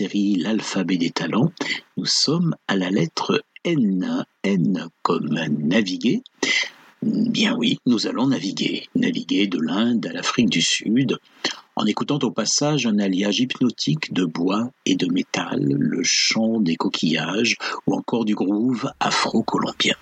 L'alphabet des talents, nous sommes à la lettre N. N comme naviguer. Bien oui, nous allons naviguer. Naviguer de l'Inde à l'Afrique du Sud, en écoutant au passage un alliage hypnotique de bois et de métal, le chant des coquillages ou encore du groove afro-colombien.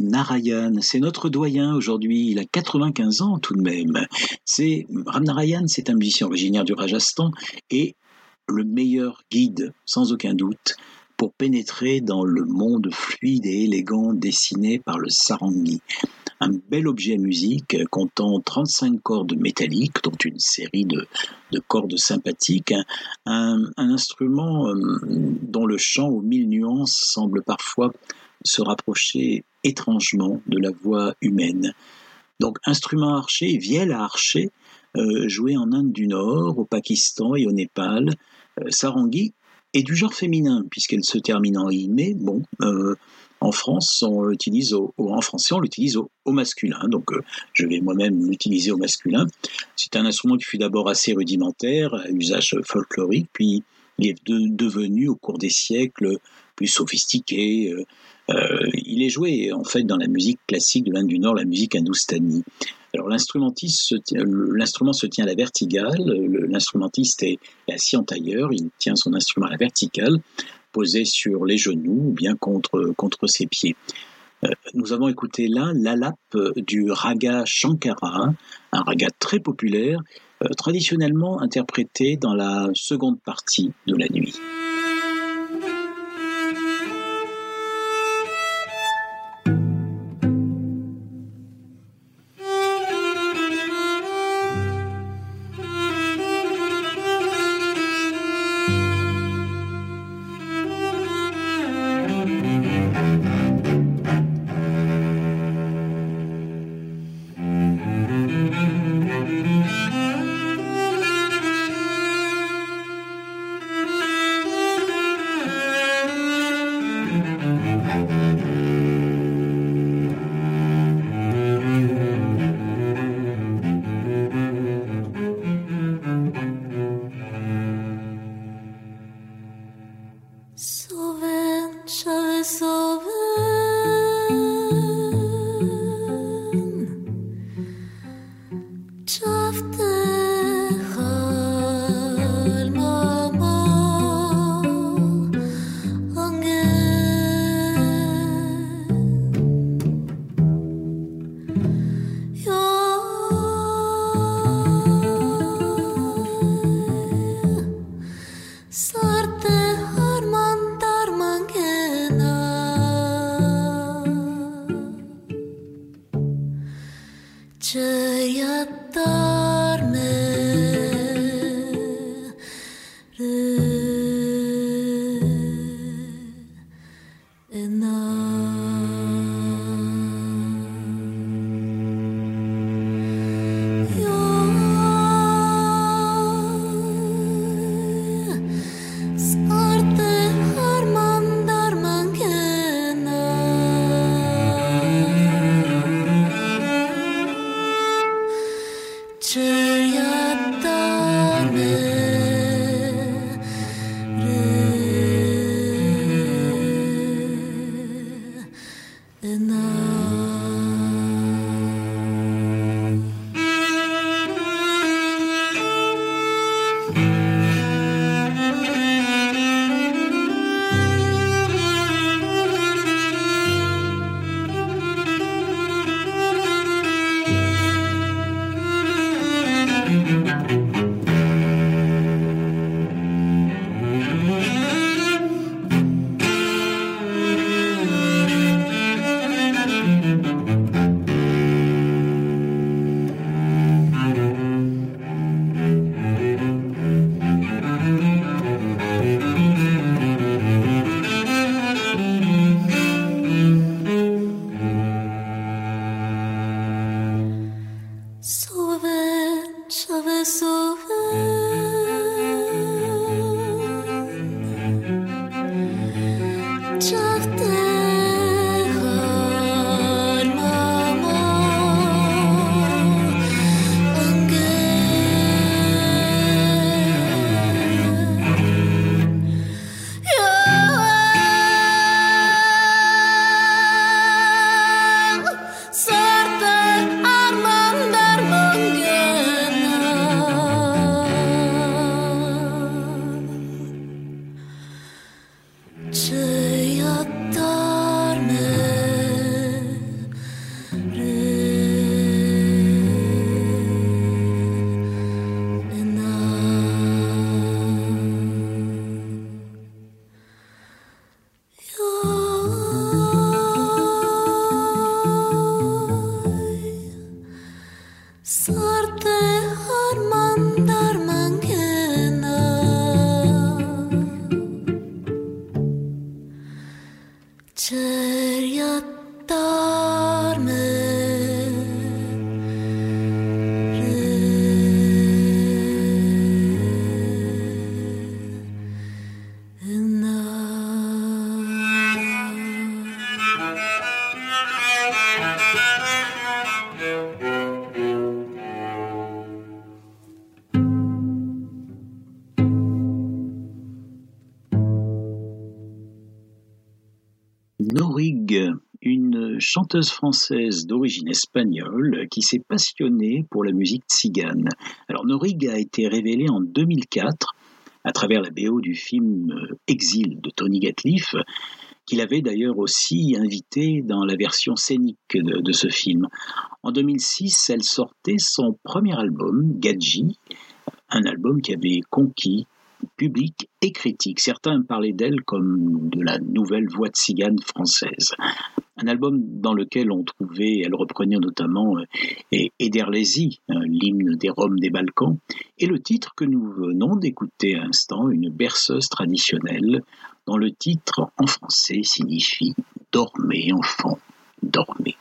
Narayan. C'est notre doyen aujourd'hui. Il a 95 ans tout de même. C'est Ram Narayan, c'est un musicien originaire du Rajasthan et le meilleur guide, sans aucun doute, pour pénétrer dans le monde fluide et élégant dessiné par le sarangi. Un bel objet à musique comptant 35 cordes métalliques, dont une série de, cordes sympathiques, un, instrument euh, dont le chant aux mille nuances semble parfois se rapprocher étrangement de la voix humaine. Donc instrument archer, vielle à archer, euh, joué en Inde du Nord, au Pakistan et au Népal. Euh, sarangi est du genre féminin, puisqu'elle se termine en i, mais bon, euh, en France, on l'utilise au, en français, on l'utilise au, masculin. Donc, euh, je vais moi-même l'utiliser au masculin. C'est un instrument qui fut d'abord assez rudimentaire, à usage folklorique, puis il est devenu au cours des siècles plus sophistiqué. Euh, il est joué en fait dans la musique classique de l'Inde du Nord, la musique hindoustanie. Alors l'instrument se tient à la verticale, l'instrumentiste est assis en tailleur, il tient son instrument à la verticale, posé sur les genoux ou bien contre, contre ses pieds. Euh, nous avons écouté là l'alap du raga Shankara, un raga très populaire, euh, traditionnellement interprété dans la seconde partie de la nuit. Chanteuse française d'origine espagnole qui s'est passionnée pour la musique tzigane. Alors Norig a été révélée en 2004 à travers la BO du film Exil de Tony Gatliff, qu'il avait d'ailleurs aussi invité dans la version scénique de, de, ce film. En 2006, elle sortait son premier album, Gadji, un album qui avait conquis public et critique. Certains parlaient d'elle comme de la nouvelle voix de cigane française. Un album dans lequel on trouvait, elle reprenait notamment euh, Ederlezi, l'hymne des Roms des Balkans, et le titre que nous venons d'écouter à l'instant, une berceuse traditionnelle, dont le titre en français signifie Dormez, enfant, dormez.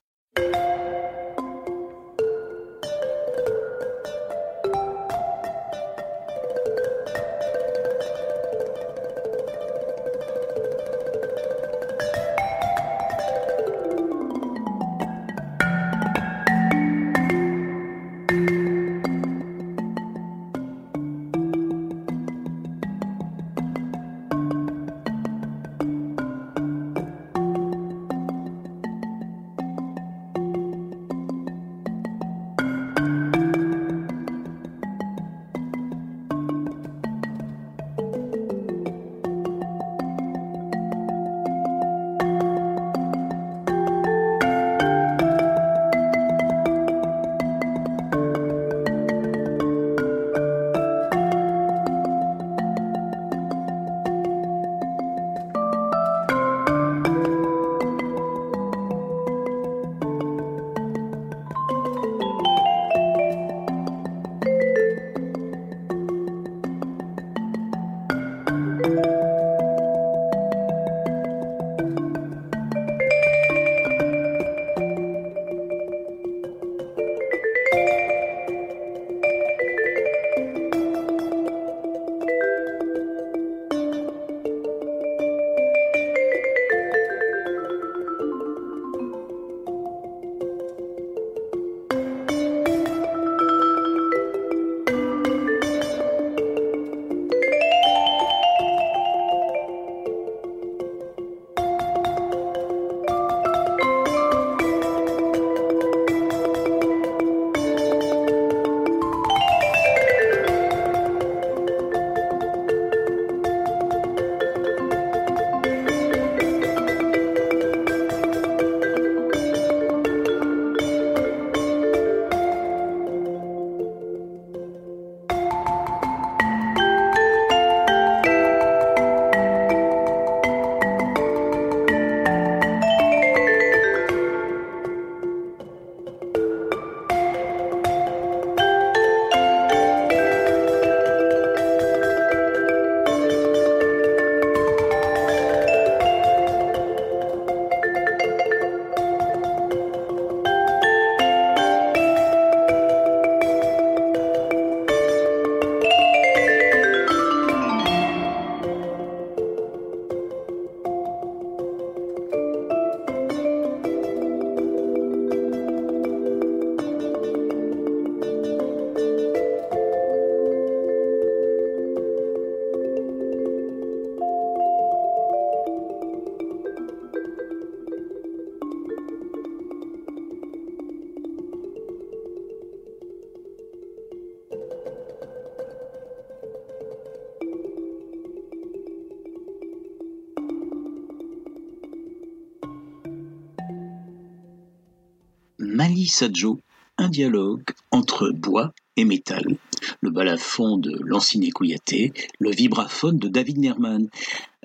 Un dialogue entre bois et métal. Le balafon de Lanciné Kouyaté, le vibraphone de David Nerman.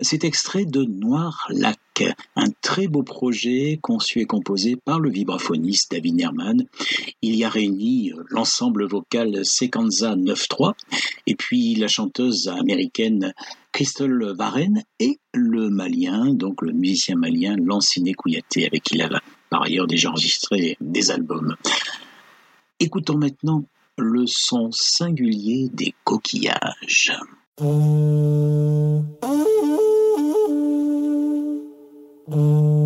C'est extrait de Noir Lac, un très beau projet conçu et composé par le vibraphoniste David Nerman. Il y a réuni l'ensemble vocal Sequenza 9-3 et puis la chanteuse américaine Crystal Varenne et le malien, donc le musicien malien Lanciné Kouyaté avec qui il par ailleurs déjà enregistré des albums. Écoutons maintenant le son singulier des coquillages.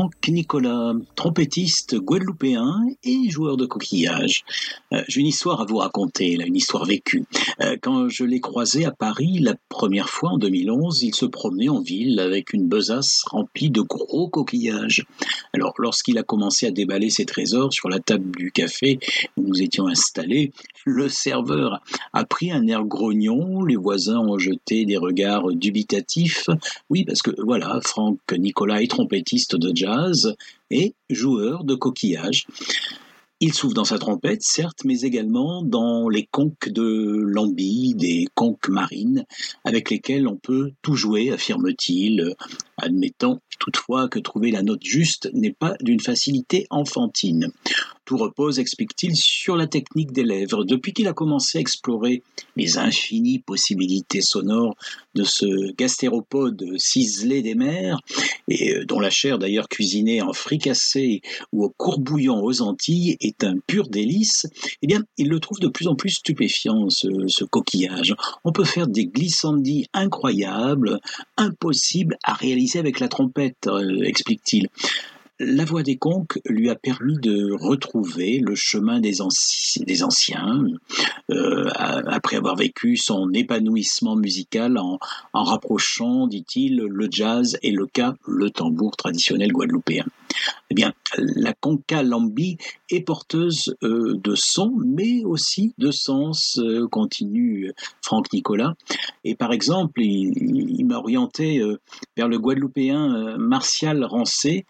Franck Nicolas, trompettiste guadeloupéen et joueur de coquillage. Euh, j'ai une histoire à vous raconter, une histoire vécue. Euh, quand je l'ai croisé à Paris la première fois en 2011, il se promenait en ville avec une besace remplie de gros coquillages. Alors, lorsqu'il a commencé à déballer ses trésors sur la table du café où nous étions installés, le serveur a pris un air grognon, les voisins ont jeté des regards dubitatifs. Oui, parce que voilà, Franck Nicolas est trompettiste de jazz et joueur de coquillage. Il souffle dans sa trompette, certes, mais également dans les conques de Lambie, des conques marines, avec lesquelles on peut tout jouer, affirme-t-il, admettant toutefois que trouver la note juste n'est pas d'une facilité enfantine. Tout repose, explique-t-il, sur la technique des lèvres. Depuis qu'il a commencé à explorer les infinies possibilités sonores de ce gastéropode ciselé des mers, et euh, dont la chair d'ailleurs cuisinée en fricassé ou au courbouillon aux Antilles est un pur délice, eh bien, il le trouve de plus en plus stupéfiant, ce, coquillage. On peut faire des glissandies incroyables, impossibles à réaliser avec la trompette, euh, explique-t-il. La voix des conques lui a permis de retrouver le chemin des, anciens, euh, après avoir vécu son épanouissement musical en, rapprochant, dit-il, le jazz et le cas, le tambour traditionnel guadeloupéen. Eh bien, la conca lambi est porteuse euh, de son, mais aussi de sens, euh, continue Franck Nicolas. Et par exemple, il, m'a orienté vers le guadeloupéen Martial Rancé,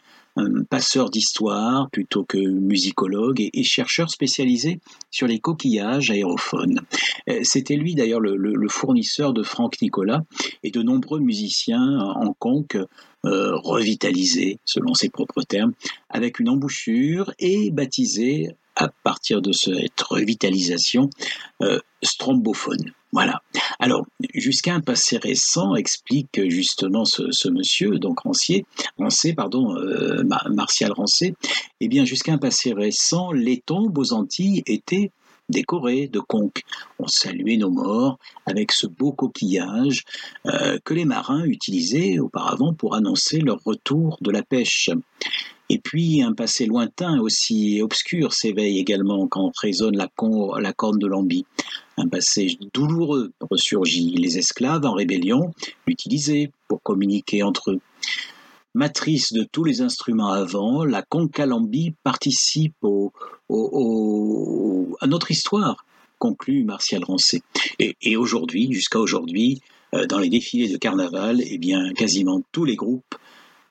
passeur d'histoire plutôt que musicologue et, chercheur spécialisé sur les coquillages aérophones. Euh, c'était lui d'ailleurs le, fournisseur de Franck Nicolas et de nombreux musiciens en conque euh, revitalisés, selon ses propres termes, avec une embouchure et baptisé à partir de cette revitalisation euh, strombophone. Voilà. Alors, jusqu'à un passé récent, explique justement ce, monsieur, donc Rancier, Rancé, pardon, euh, Martial Rancé, eh bien, jusqu'à un passé récent, les tombes aux Antilles étaient décorées de conques. On saluait nos morts avec ce beau coquillage euh, que les marins utilisaient auparavant pour annoncer leur retour de la pêche. Et puis un passé lointain aussi obscur s'éveille également quand résonne la, corne de l'ambi. Un passé douloureux ressurgit. Les esclaves en rébellion l'utilisaient pour communiquer entre eux. Matrice de tous les instruments avant, la concalambi participe à notre histoire, conclut Martial Rancé. Et, aujourd'hui, jusqu'à aujourd'hui, euh, dans les défilés de carnaval, eh bien, quasiment tous les groupes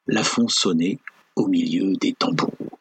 la font sonner au milieu des tambours.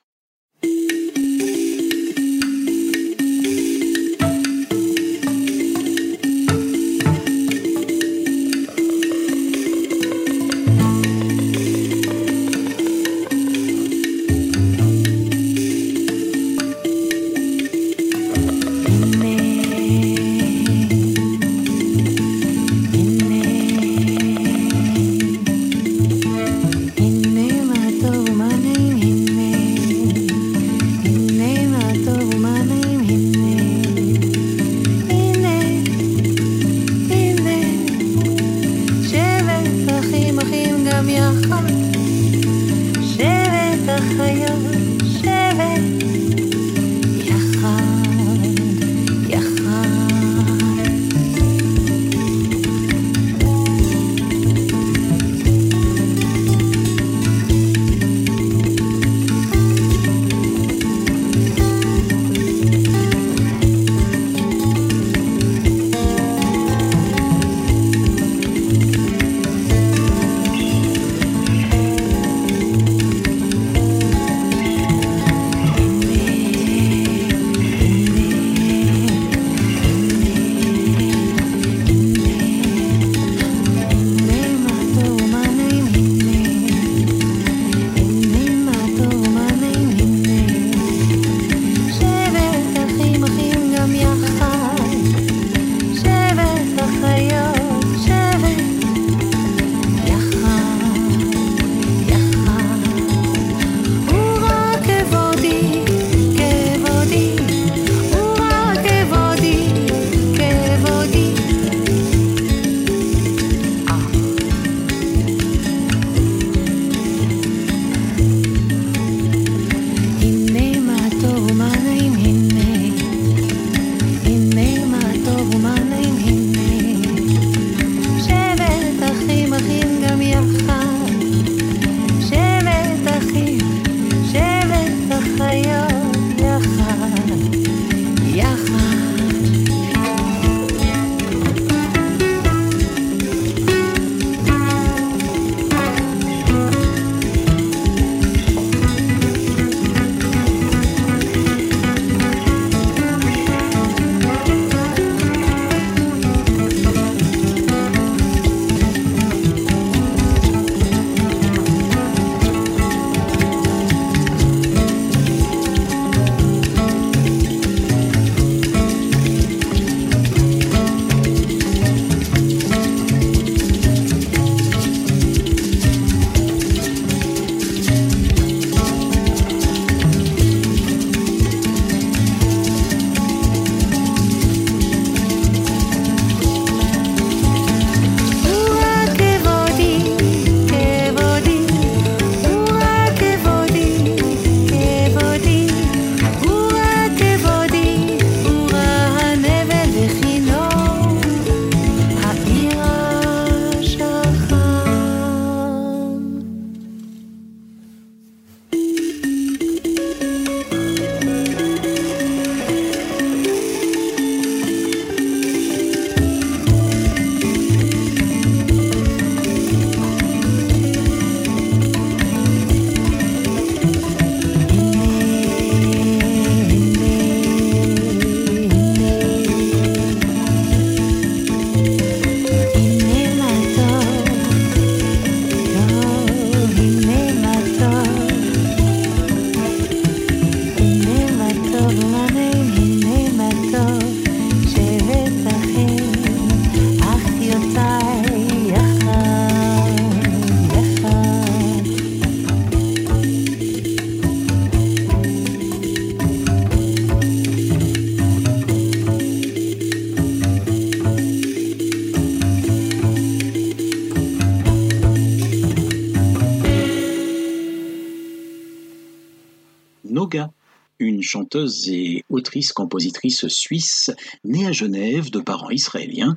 Chanteuse et autrice-compositrice suisse née à Genève de parents israéliens.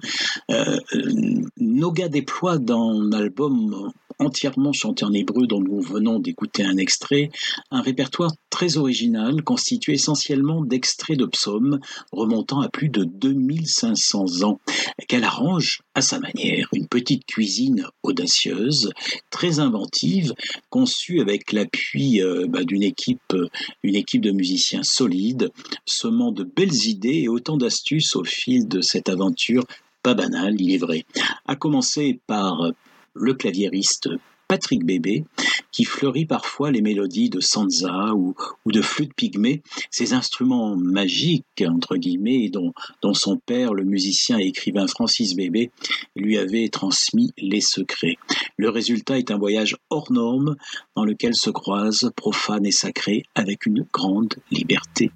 Euh, Noga déploie dans l'album entièrement chanté en hébreu dont nous venons d'écouter un extrait, un répertoire très original constitué essentiellement d'extraits de psaumes remontant à plus de 2500 ans, qu'elle arrange à sa manière, une petite cuisine audacieuse, très inventive, conçue avec l'appui euh, bah, d'une équipe, une équipe de musiciens solides, semant de belles idées et autant d'astuces au fil de cette aventure pas banale, il est vrai. À commencer par le claviériste Patrick Bébé, qui fleurit parfois les mélodies de Sansa ou, de flûte pygmée, ces instruments magiques, entre guillemets, dont, son père, le musicien et écrivain Francis Bébé, lui avait transmis les secrets. Le résultat est un voyage hors norme dans lequel se croisent profane et sacré avec une grande liberté.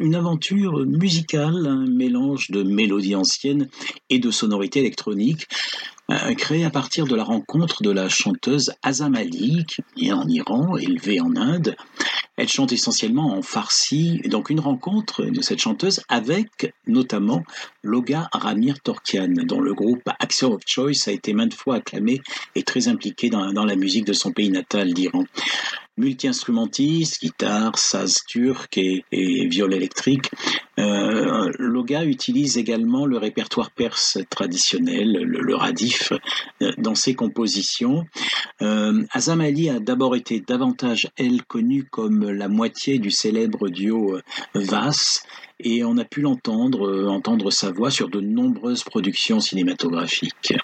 Une aventure musicale, un mélange de mélodies anciennes et de sonorités électroniques, euh, créé à partir de la rencontre de la chanteuse Azam Ali, née en Iran, élevée en Inde. Elle chante essentiellement en farsi, donc une rencontre de cette chanteuse avec notamment Loga Ramir Torkian, dont le groupe Actor of Choice a été maintes fois acclamé et très impliqué dans, la musique de son pays natal d'Iran multi-instrumentiste, guitare, saz turc et, viol électrique. Euh, Loga utilise également le répertoire perse traditionnel, le, radif, euh, dans ses compositions. Euh, Azam Ali a d'abord été davantage, elle, connue comme la moitié du célèbre duo Vas, et on a pu l'entendre, entendre sa voix sur de nombreuses productions cinématographiques.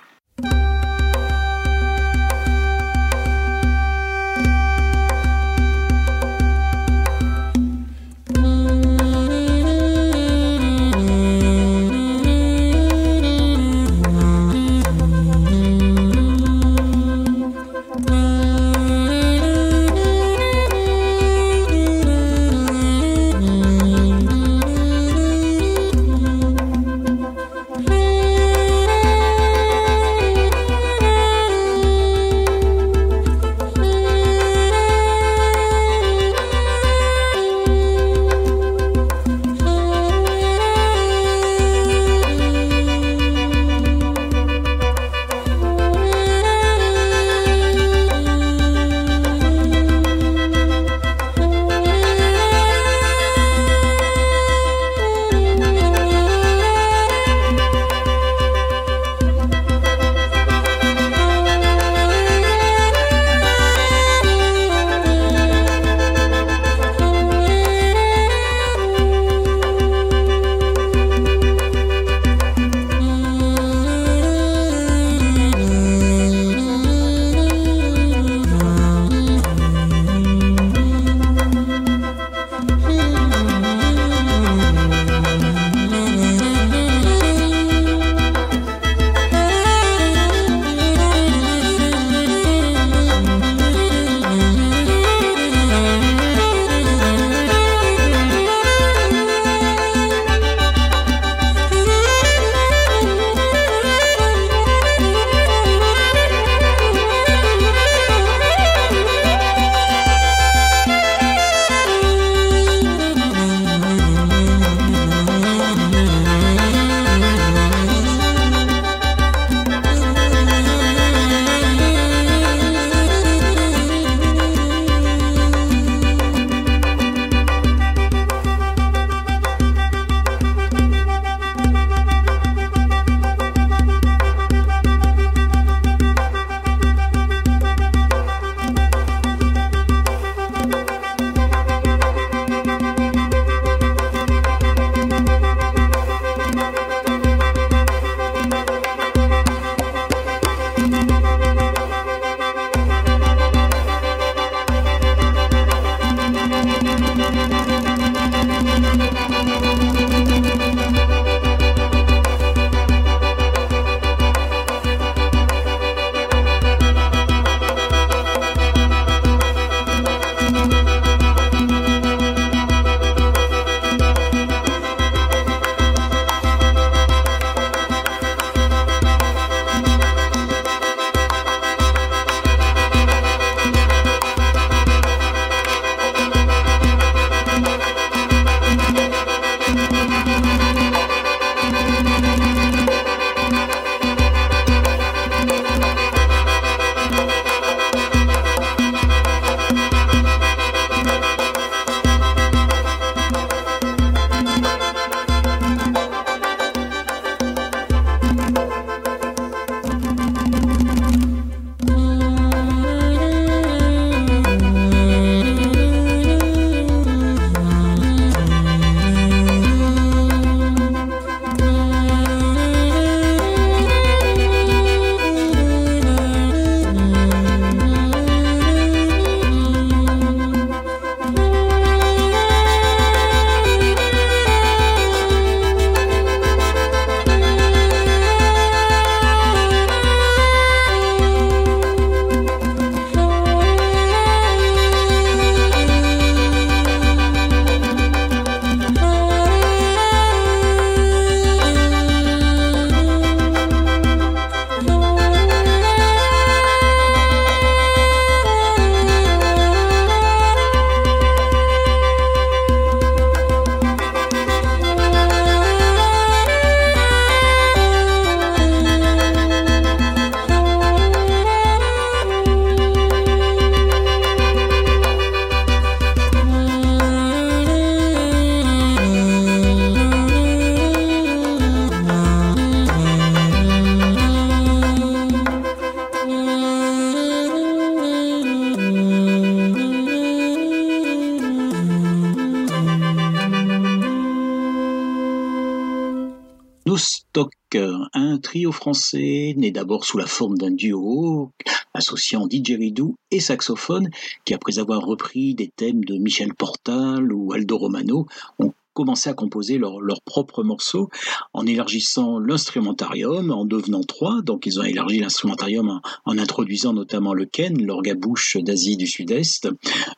Trio français né d'abord sous la forme d'un duo associant didgeridoo et saxophone qui après avoir repris des thèmes de Michel Portal ou Aldo Romano ont commencé à composer leurs leur propres morceaux en élargissant l'instrumentarium, en devenant trois. Donc ils ont élargi l'instrumentarium en, introduisant notamment le ken, l'orgabouche d'Asie du Sud-Est,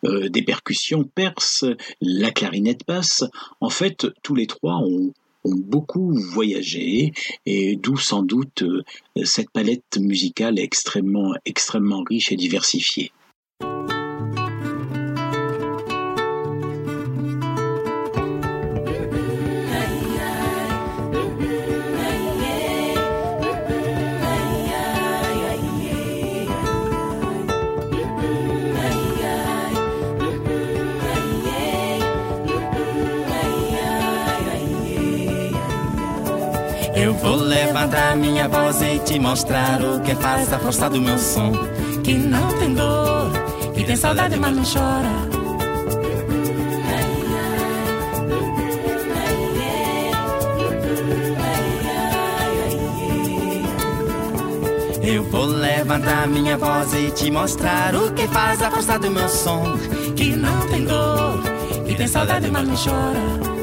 euh, des percussions perses, la clarinette basse. En fait, tous les trois ont beaucoup voyagé et d'où sans doute euh, cette palette musicale extrêmement, extrêmement riche et diversifiée. Vou levantar minha voz e te mostrar o que faz a força do meu som. Que não tem dor, que tem saudade, mas não chora. Eu vou levantar minha voz e te mostrar o que faz a força do meu som. Que não tem dor, que tem saudade, mas não chora.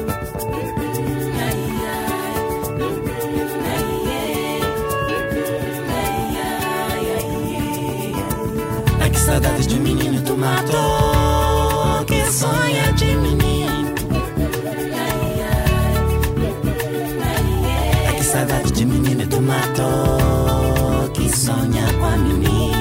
Saudades de um menino tu matou Que sonha de menino Ai, que saudade de menino tu matou Que sonha com a menina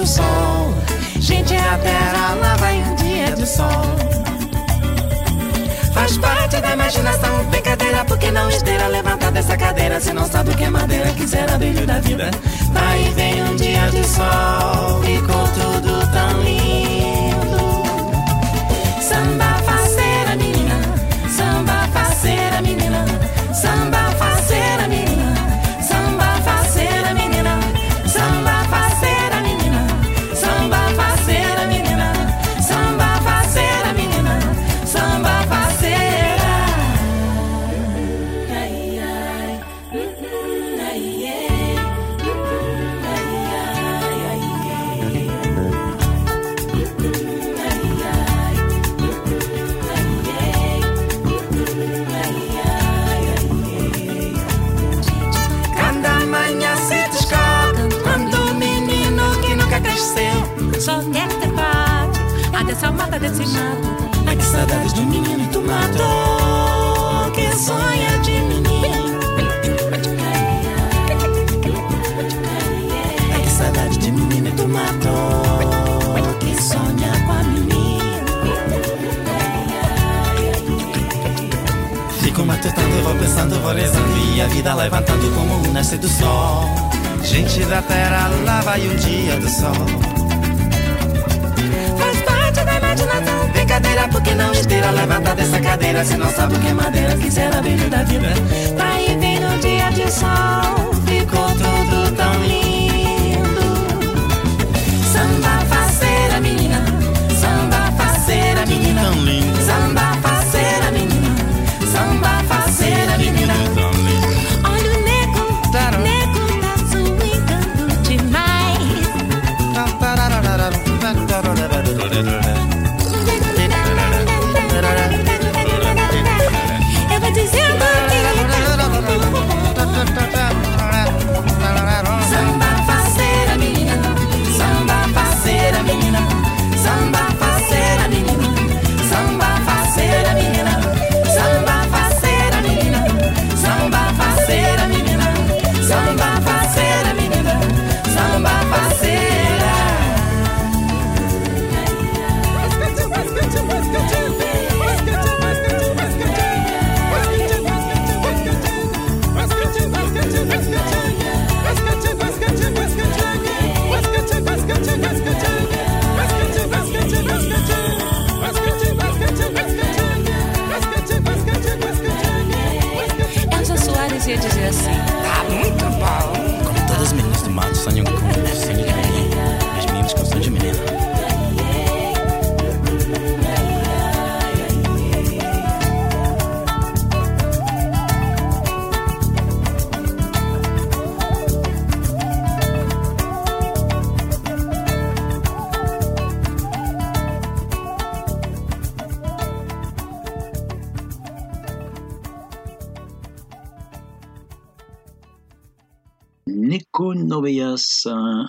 do sol Gente, é a terra, lá vai um dia de sol Faz parte da imaginação, brincadeira, porque não esteira levantar dessa cadeira. Se não sabe o que é madeira, quiser brilho da vida. Daí vem um dia de sol, ficou tudo tão lindo. Sol Faz parte da imaginação. Brincadeira, porque não esteira Levanta dessa cadeira, se não sabe o que é madeira Quiser a brilho da vida. Vem no dia de sol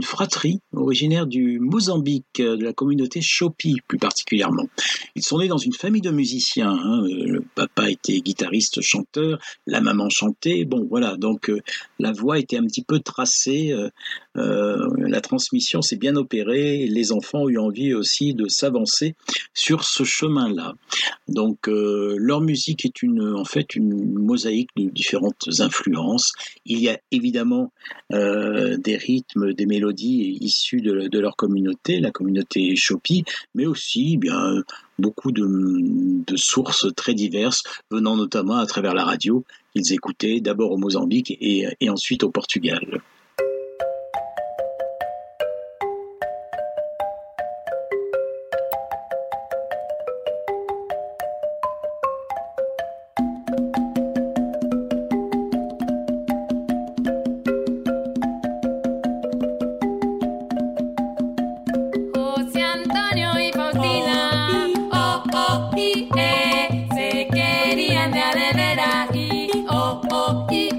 une fratrie originaire du Mozambique, de la communauté Chopi plus particulièrement. Ils sont nés dans une famille de musiciens. Hein. Le papa était guitariste, chanteur, la maman chantait. Bon, voilà, donc euh, la voix était un petit peu tracée. Euh, euh, la transmission s'est bien opérée. Les enfants ont eu envie aussi de s'avancer sur ce chemin-là. Donc leur musique est une, en fait une mosaïque de différentes influences. Il y a évidemment des rythmes, des mélodies issues de, leur communauté, la communauté Chopi, mais aussi bien beaucoup de, sources très diverses, venant notamment à travers la radio qu'ils écoutaient d'abord au Mozambique et ensuite au Portugal. Le gusta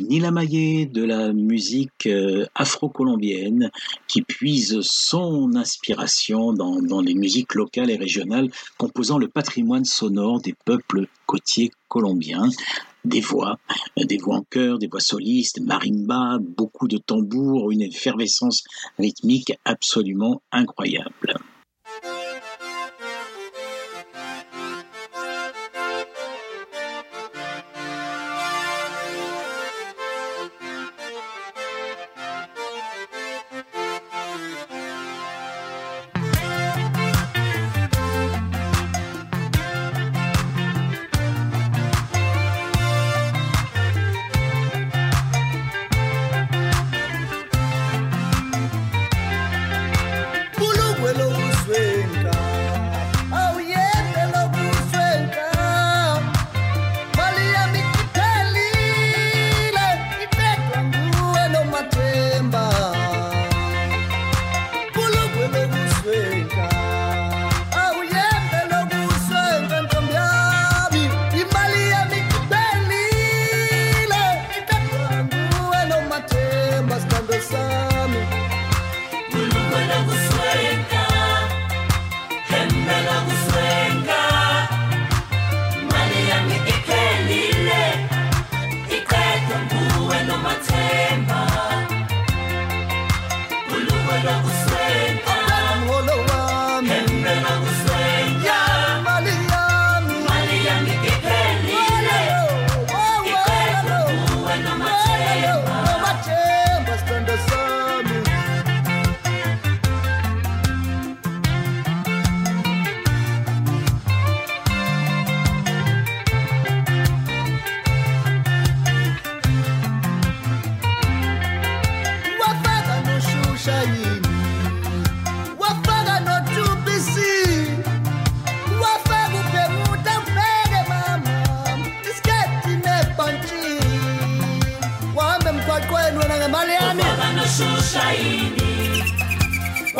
Nila Maye de la musique euh, afro-colombienne qui puise son inspiration dans, dans, les musiques locales et régionales composant le patrimoine sonore des peuples côtiers colombiens. Des voix, des voix en chœur, des voix solistes, marimba, beaucoup de tambours, une effervescence rythmique absolument incroyable.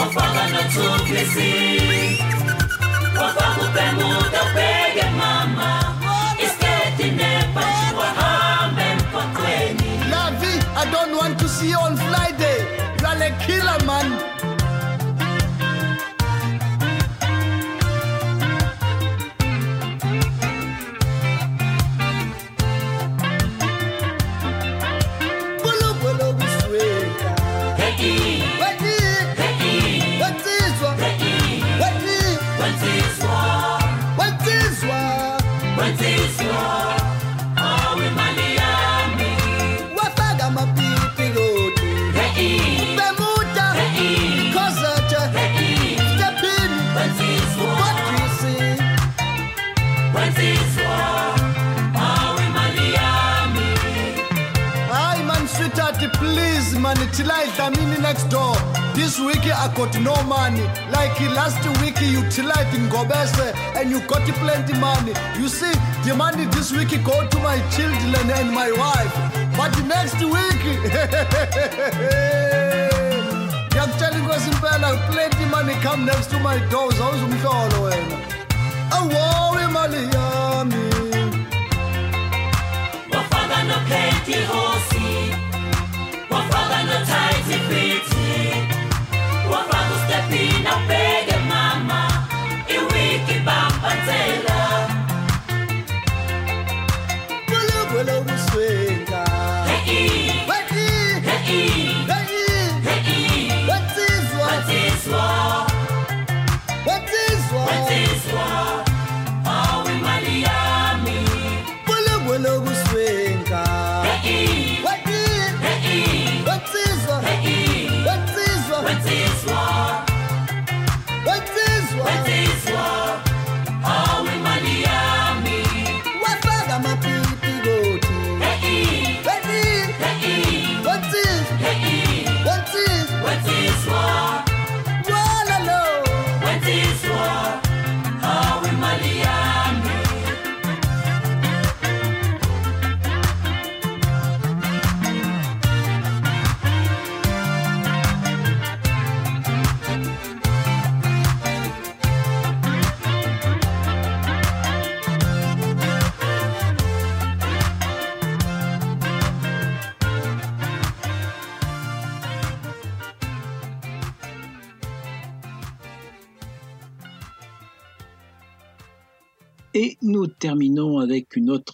mfagano tu Kristi, wafakupemu tapege mama. This week I got no money. Like last week you tilled in Gobese and you got plenty money. You see, the money this week go to my children and my wife. But next week, I'm telling you, plenty money come next to my doors. How's it going? I worry, money, yummy. No plenty horsey. No tighty feet. não perca.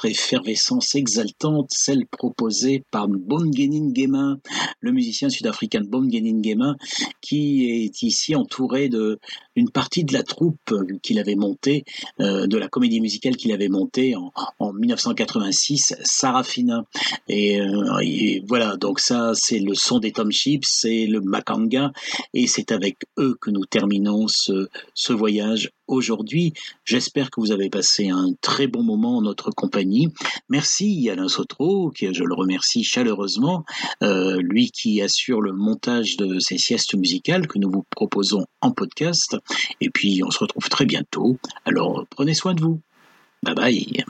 Effervescence exaltante, celle proposée par Bongenin Gema, le musicien sud-africain Bongenin Gema, qui est ici entouré d'une partie de la troupe qu'il avait montée, euh, de la comédie musicale qu'il avait montée en, en 1986, Sarafina. Et, euh, et, voilà, donc ça, c'est le son des Tom Chips, c'est le Makanga, et c'est avec eux que nous terminons ce voyage aujourd'hui. J'espère que vous avez passé un très bon moment en notre compagnie. Merci Alain Sotro, qui je le remercie chaleureusement, euh, lui qui assure le montage de ces siestes musicales que nous vous proposons en podcast. Et puis on se retrouve très bientôt. Alors prenez soin de vous. Bye bye.